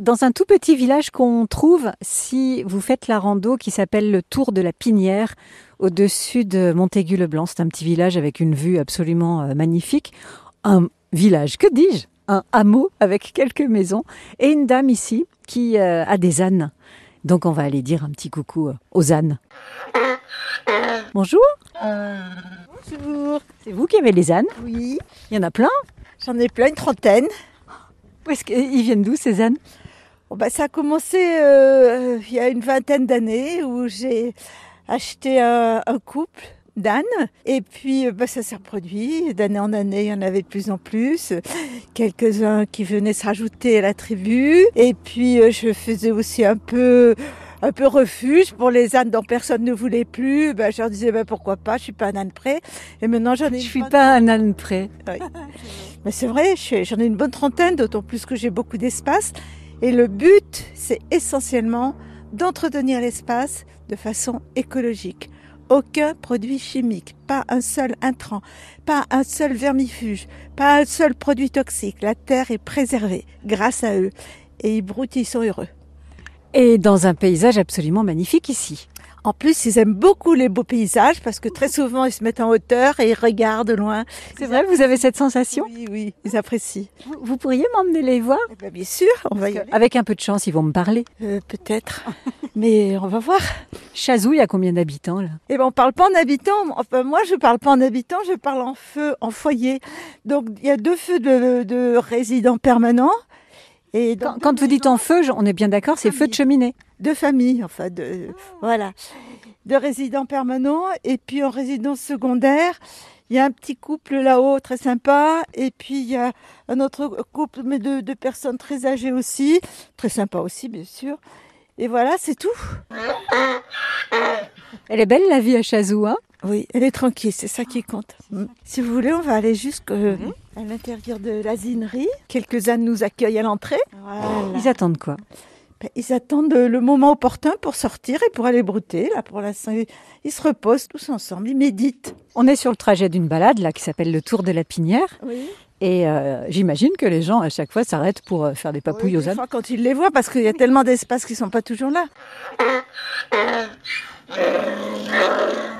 dans un tout petit village qu'on trouve si vous faites la rando qui s'appelle le Tour de la Pinière au-dessus de Montaigu-le-Blanc. C'est un petit village avec une vue absolument euh, magnifique. Un village, que dis-je? Un hameau avec quelques maisons et une dame ici qui euh, a des ânes. Donc on va aller dire un petit coucou euh, aux ânes. Bonjour. Bonjour. C'est vous qui avez les ânes? Oui, Il y en a plein? j'en ai plein, une trentaine. Où est-ce qu'ils viennent d'où ces ânes? Bon, bah, ça a commencé euh, il y a une vingtaine d'années où j'ai acheté un, un couple d'ânes et puis bah, ça s'est reproduit. D'année en année, il y en avait de plus en plus. Quelques-uns qui venaient se rajouter à la tribu. Et puis euh, je faisais aussi un peu un peu refuge pour les ânes dont personne ne voulait plus. Bah, je leur disais bah, pourquoi pas, je suis pas un âne prêt. Et maintenant j'en ai Je suis pas un âne prêt. Mais c'est vrai, j'en ai une bonne trentaine, d'autant plus que j'ai beaucoup d'espace. Et le but, c'est essentiellement d'entretenir l'espace de façon écologique. Aucun produit chimique, pas un seul intrant, pas un seul vermifuge, pas un seul produit toxique. La terre est préservée grâce à eux. Et ils broutent, ils sont heureux. Et dans un paysage absolument magnifique ici. En plus, ils aiment beaucoup les beaux paysages parce que très souvent, ils se mettent en hauteur et ils regardent de loin. C'est vrai, vous avez cette sensation? Oui, oui, ils apprécient. vous, vous pourriez m'emmener les voir? Eh ben, bien sûr, on va y aller. Avec un peu de chance, ils vont me parler. Euh, Peut-être, mais on va voir. Chazou, il y a combien d'habitants là? Eh ben, on parle pas en habitant. Enfin, moi, je parle pas en habitant, je parle en feu, en foyer. Donc, il y a deux feux de, de résidents permanents. Et quand, vous dites en feu, on est bien d'accord, c'est feu de cheminée. deux familles, enfin, de, voilà, de résidents permanents. Et puis, en résidence secondaire, il y a un petit couple là-haut, très sympa. Et puis, il y a un autre couple, mais de, de personnes très âgées aussi. Très sympa aussi, bien sûr. Et voilà, c'est tout. Elle est belle la vie à Chazou, hein? Oui, elle est tranquille, c'est ça qui compte. Si vous voulez, on va aller jusqu'à l'intérieur de l'asinerie. Quelques ânes nous accueillent à l'entrée. Voilà. Ils attendent quoi? Ben, Ils attendent le moment opportun pour sortir et pour aller brouter. Là, pour l'instant, ils- se reposent tous ensemble, ils méditent. On est sur le trajet d'une balade là qui s'appelle le Tour de la Pinière. Oui. Et euh, j'imagine que les gens à chaque fois s'arrêtent pour euh, faire des papouilles aux ânes. quand ils les voient, parce qu'il y a tellement d'espace qu'ils sont pas toujours là.